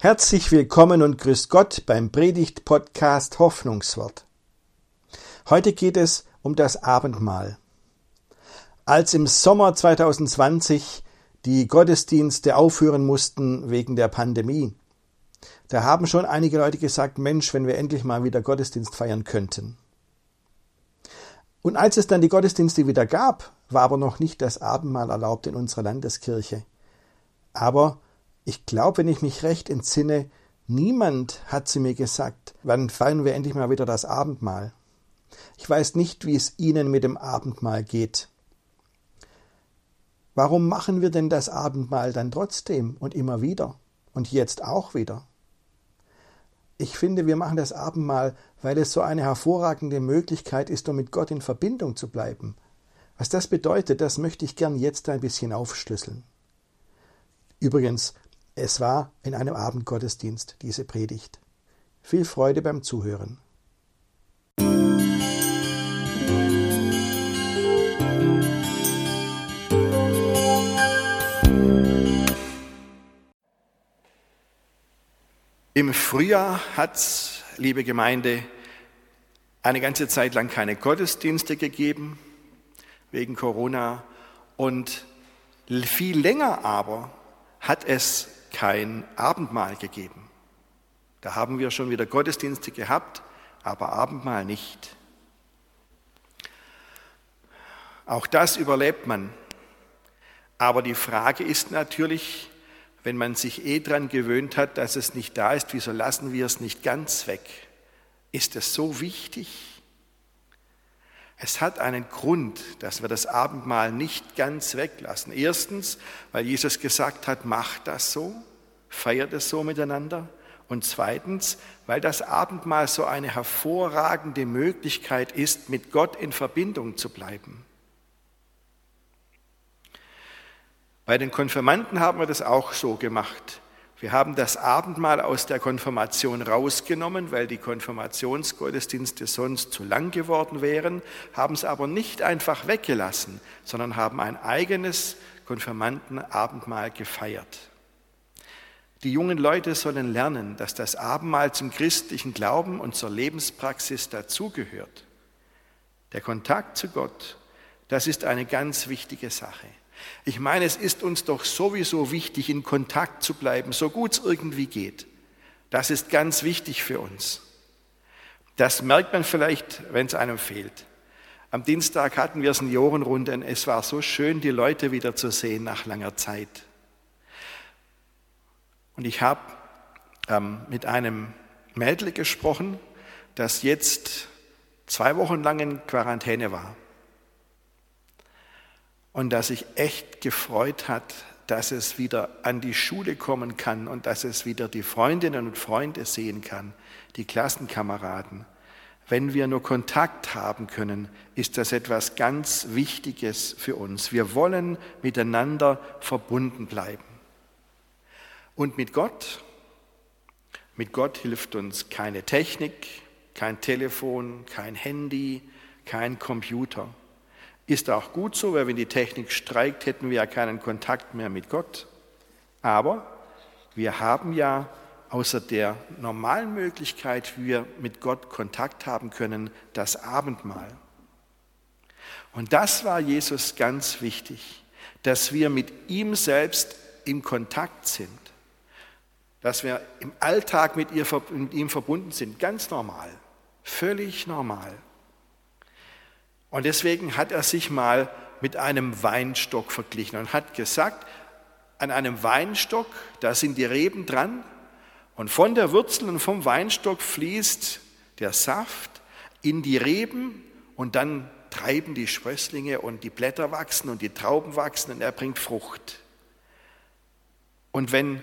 Herzlich willkommen und grüß Gott beim Predigt-Podcast Hoffnungswort. Heute geht es um das Abendmahl. Als im Sommer 2020 die Gottesdienste aufhören mussten wegen der Pandemie, da haben schon einige Leute gesagt, Mensch, wenn wir endlich mal wieder Gottesdienst feiern könnten. Und als es dann die Gottesdienste wieder gab, war aber noch nicht das Abendmahl erlaubt in unserer Landeskirche. Aber ich glaube, wenn ich mich recht entsinne, niemand hat zu mir gesagt, wann feiern wir endlich mal wieder das Abendmahl. Ich weiß nicht, wie es Ihnen mit dem Abendmahl geht. Warum machen wir denn das Abendmahl dann trotzdem und immer wieder und jetzt auch wieder? Ich finde, wir machen das Abendmahl, weil es so eine hervorragende Möglichkeit ist, um mit Gott in Verbindung zu bleiben. Was das bedeutet, das möchte ich gern jetzt ein bisschen aufschlüsseln. Übrigens, es war in einem Abendgottesdienst diese Predigt. Viel Freude beim Zuhören. Im Frühjahr hat es, liebe Gemeinde, eine ganze Zeit lang keine Gottesdienste gegeben wegen Corona und viel länger aber hat es kein Abendmahl gegeben. Da haben wir schon wieder Gottesdienste gehabt, aber Abendmahl nicht. Auch das überlebt man. Aber die Frage ist natürlich, wenn man sich eh daran gewöhnt hat, dass es nicht da ist, wieso lassen wir es nicht ganz weg? Ist es so wichtig? Es hat einen Grund, dass wir das Abendmahl nicht ganz weglassen. Erstens, weil Jesus gesagt hat, macht das so, feiert es so miteinander. Und zweitens, weil das Abendmahl so eine hervorragende Möglichkeit ist, mit Gott in Verbindung zu bleiben. Bei den Konfirmanden haben wir das auch so gemacht. Wir haben das Abendmahl aus der Konfirmation rausgenommen, weil die Konfirmationsgottesdienste sonst zu lang geworden wären, haben es aber nicht einfach weggelassen, sondern haben ein eigenes Konfirmandenabendmahl gefeiert. Die jungen Leute sollen lernen, dass das Abendmahl zum christlichen Glauben und zur Lebenspraxis dazugehört. Der Kontakt zu Gott, das ist eine ganz wichtige Sache. Ich meine, es ist uns doch sowieso wichtig, in Kontakt zu bleiben, so gut es irgendwie geht. Das ist ganz wichtig für uns. Das merkt man vielleicht, wenn es einem fehlt. Am Dienstag hatten wir Seniorenrunden. Es war so schön, die Leute wieder zu sehen nach langer Zeit. Und ich habe ähm, mit einem Mädel gesprochen, das jetzt zwei Wochen lang in Quarantäne war und das sich echt gefreut hat, dass es wieder an die Schule kommen kann und dass es wieder die Freundinnen und Freunde sehen kann, die Klassenkameraden. Wenn wir nur Kontakt haben können, ist das etwas ganz Wichtiges für uns. Wir wollen miteinander verbunden bleiben. Und mit Gott, mit Gott hilft uns keine Technik, kein Telefon, kein Handy, kein Computer. Ist auch gut so, weil wenn die Technik streikt, hätten wir ja keinen Kontakt mehr mit Gott. Aber wir haben ja außer der normalen Möglichkeit, wie wir mit Gott Kontakt haben können, das Abendmahl. Und das war Jesus ganz wichtig, dass wir mit ihm selbst im Kontakt sind, dass wir im Alltag mit, ihm verbunden sind, ganz normal, völlig normal. Und deswegen hat er sich mal mit einem Weinstock verglichen und hat gesagt, an einem Weinstock, da sind die Reben dran und von der Wurzel und vom Weinstock fließt der Saft in die Reben und dann treiben die Sprösslinge und die Blätter wachsen und die Trauben wachsen und er bringt Frucht. Und wenn,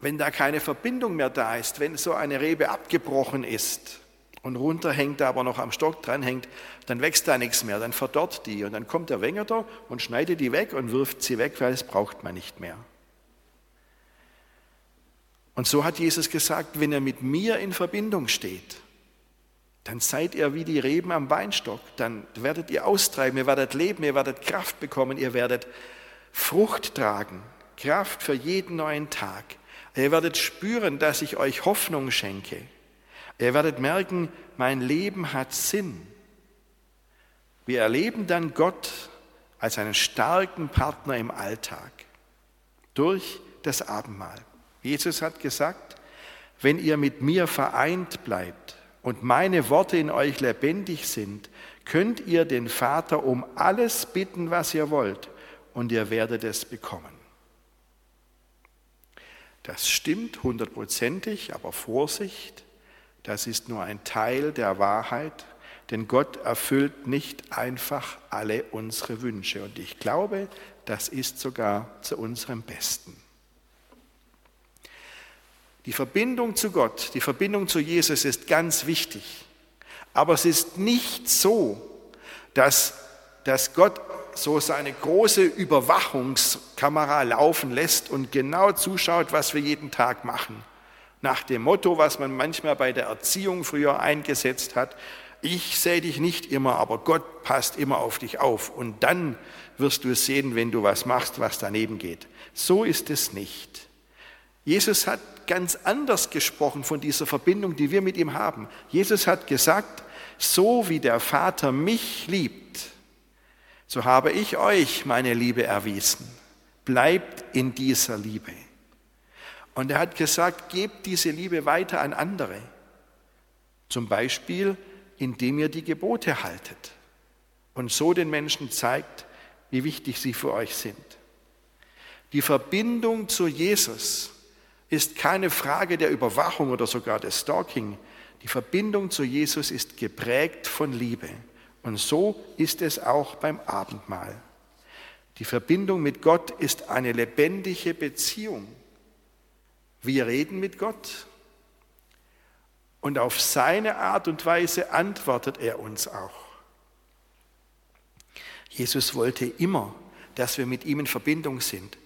wenn da keine Verbindung mehr da ist, wenn so eine Rebe abgebrochen ist, und runterhängt, aber noch am Stock dranhängt, dann wächst da nichts mehr, dann verdorrt die und dann kommt der Wenger da und schneidet die weg und wirft sie weg, weil es braucht man nicht mehr. Und so hat Jesus gesagt, wenn ihr mit mir in Verbindung steht, dann seid ihr wie die Reben am Weinstock, dann werdet ihr austreiben, ihr werdet leben, ihr werdet Kraft bekommen, ihr werdet Frucht tragen, Kraft für jeden neuen Tag. Ihr werdet spüren, dass ich euch Hoffnung schenke. Ihr werdet merken, mein Leben hat Sinn. Wir erleben dann Gott als einen starken Partner im Alltag durch das Abendmahl. Jesus hat gesagt, wenn ihr mit mir vereint bleibt und meine Worte in euch lebendig sind, könnt ihr den Vater um alles bitten, was ihr wollt, und ihr werdet es bekommen. Das stimmt hundertprozentig, aber Vorsicht, das ist nur ein Teil der Wahrheit, denn Gott erfüllt nicht einfach alle unsere Wünsche. Und ich glaube, das ist sogar zu unserem Besten. Die Verbindung zu Gott, die Verbindung zu Jesus ist ganz wichtig. Aber es ist nicht so, dass, dass Gott so seine große Überwachungskamera laufen lässt und genau zuschaut, was wir jeden Tag machen. Nach dem Motto, was man manchmal bei der Erziehung früher eingesetzt hat, ich sehe dich nicht immer, aber Gott passt immer auf dich auf. Und dann wirst du es sehen, wenn du was machst, was daneben geht. So ist es nicht. Jesus hat ganz anders gesprochen von dieser Verbindung, die wir mit ihm haben. Jesus hat gesagt, so wie der Vater mich liebt, so habe ich euch meine Liebe erwiesen. Bleibt in dieser Liebe. Und er hat gesagt, gebt diese Liebe weiter an andere. Zum Beispiel, indem ihr die Gebote haltet und so den Menschen zeigt, wie wichtig sie für euch sind. Die Verbindung zu Jesus ist keine Frage der Überwachung oder sogar des Stalking. Die Verbindung zu Jesus ist geprägt von Liebe. Und so ist es auch beim Abendmahl. Die Verbindung mit Gott ist eine lebendige Beziehung. Wir reden mit Gott und auf seine Art und Weise antwortet er uns auch. Jesus wollte immer, dass wir mit ihm in Verbindung sind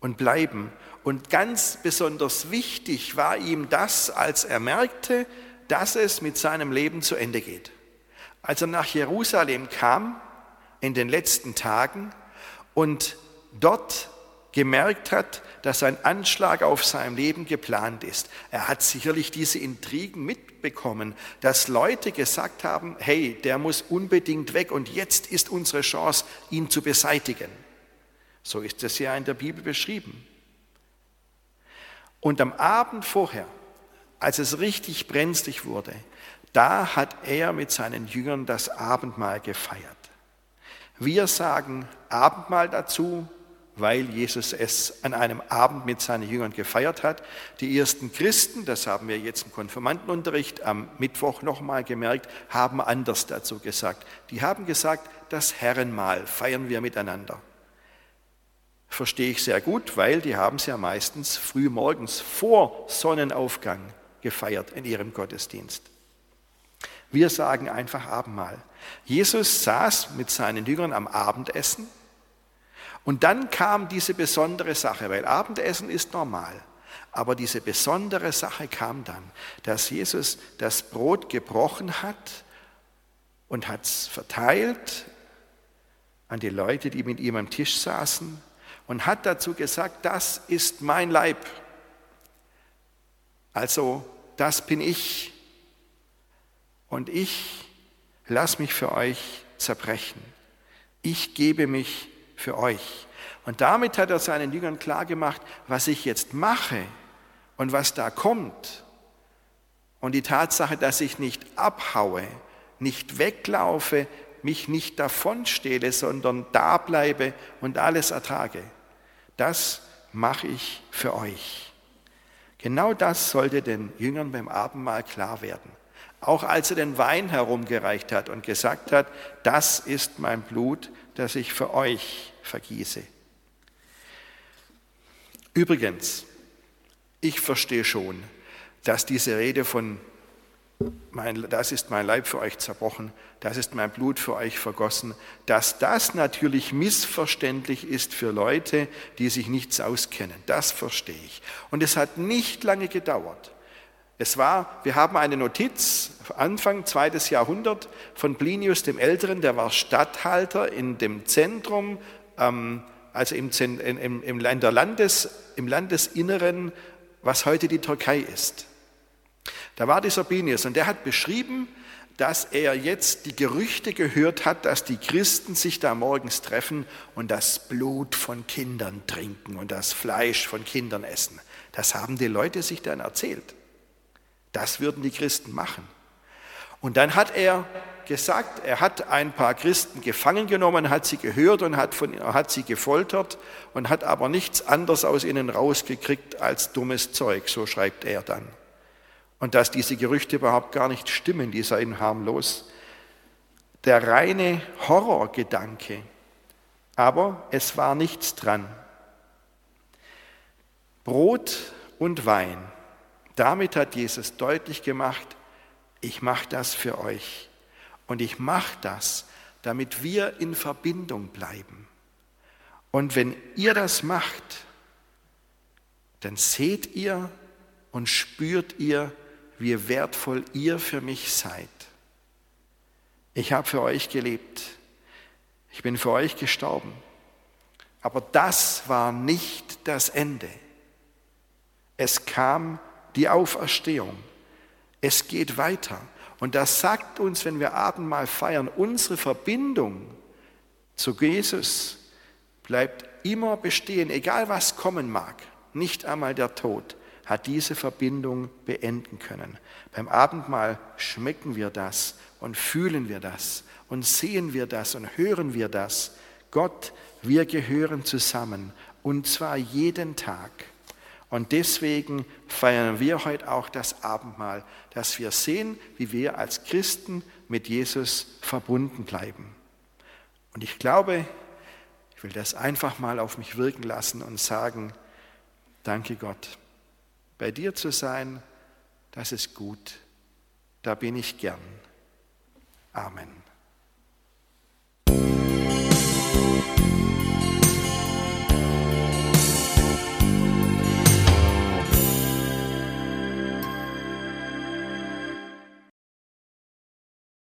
und bleiben. Und ganz besonders wichtig war ihm das, als er merkte, dass es mit seinem Leben zu Ende geht. Als er nach Jerusalem kam in den letzten Tagen und dort gemerkt hat, dass ein Anschlag auf sein Leben geplant ist. Er hat sicherlich diese Intrigen mitbekommen, dass Leute gesagt haben, hey, der muss unbedingt weg und jetzt ist unsere Chance, ihn zu beseitigen. So ist es ja in der Bibel beschrieben. Und am Abend vorher, als es richtig brenzlig wurde, da hat er mit seinen Jüngern das Abendmahl gefeiert. Wir sagen Abendmahl dazu, weil Jesus es an einem Abend mit seinen Jüngern gefeiert hat. Die ersten Christen, das haben wir jetzt im Konfirmandenunterricht am Mittwoch nochmal gemerkt, haben anders dazu gesagt. Die haben gesagt, das Herrenmahl feiern wir miteinander. Verstehe ich sehr gut, weil die haben es ja meistens früh morgens vor Sonnenaufgang gefeiert in ihrem Gottesdienst. Wir sagen einfach Abendmahl. Jesus saß mit seinen Jüngern am Abendessen und dann kam diese besondere Sache, weil Abendessen ist normal. Aber diese besondere Sache kam dann, dass Jesus das Brot gebrochen hat und hat es verteilt an die Leute, die mit ihm am Tisch saßen und hat dazu gesagt, das ist mein Leib. Also, das bin ich und ich lass mich für euch zerbrechen. Ich gebe mich für euch. Und damit hat er seinen Jüngern klargemacht, was ich jetzt mache und was da kommt. Und die Tatsache, dass ich nicht abhaue, nicht weglaufe, mich nicht davonstehle, sondern da bleibe und alles ertrage. Das mache ich für euch. Genau das sollte den Jüngern beim Abendmahl klar werden. Auch als er den Wein herumgereicht hat und gesagt hat, das ist mein Blut, das ich für euch vergieße. Übrigens, ich verstehe schon, dass diese Rede von mein, das ist mein Leib für euch zerbrochen, das ist mein Blut für euch vergossen, dass das natürlich missverständlich ist für Leute, die sich nichts auskennen. Das verstehe ich. Und es hat nicht lange gedauert, es war, wir haben eine Notiz, Anfang zweites Jahrhundert, von Plinius dem Älteren, der war Statthalter in dem Zentrum, ähm, also im, im, im, Landes, im Landesinneren was heute die Türkei ist. Da war dieser Binius und der hat beschrieben, dass er jetzt die Gerüchte gehört hat, dass die Christen sich da morgens treffen und das Blut von Kindern trinken und das Fleisch von Kindern essen. Das haben die Leute sich dann erzählt. Das würden die Christen machen. Und dann hat er gesagt, er hat ein paar Christen gefangen genommen, hat sie gehört und hat, von, hat sie gefoltert und hat aber nichts anderes aus ihnen rausgekriegt als dummes Zeug, so schreibt er dann. Und dass diese Gerüchte überhaupt gar nicht stimmen, die seien harmlos. Der reine Horrorgedanke, aber es war nichts dran. Brot und Wein, damit hat Jesus deutlich gemacht, ich mache das für euch. Und ich mache das, damit wir in Verbindung bleiben. Und wenn ihr das macht, dann seht ihr und spürt ihr, wie wertvoll ihr für mich seid. Ich habe für euch gelebt. Ich bin für euch gestorben. Aber das war nicht das Ende. Es kam die Auferstehung. Es geht weiter. Und das sagt uns, wenn wir Abendmahl feiern, unsere Verbindung zu Jesus bleibt immer bestehen, egal was kommen mag. Nicht einmal der Tod hat diese Verbindung beenden können. Beim Abendmahl schmecken wir das und fühlen wir das und sehen wir das und hören wir das. Gott, wir gehören zusammen und zwar jeden Tag. Und deswegen feiern wir heute auch das Abendmahl, dass wir sehen, wie wir als Christen mit Jesus verbunden bleiben. Und ich glaube, ich will das einfach mal auf mich wirken lassen und sagen, danke Gott. Bei dir zu sein, das ist gut. Da bin ich gern. Amen.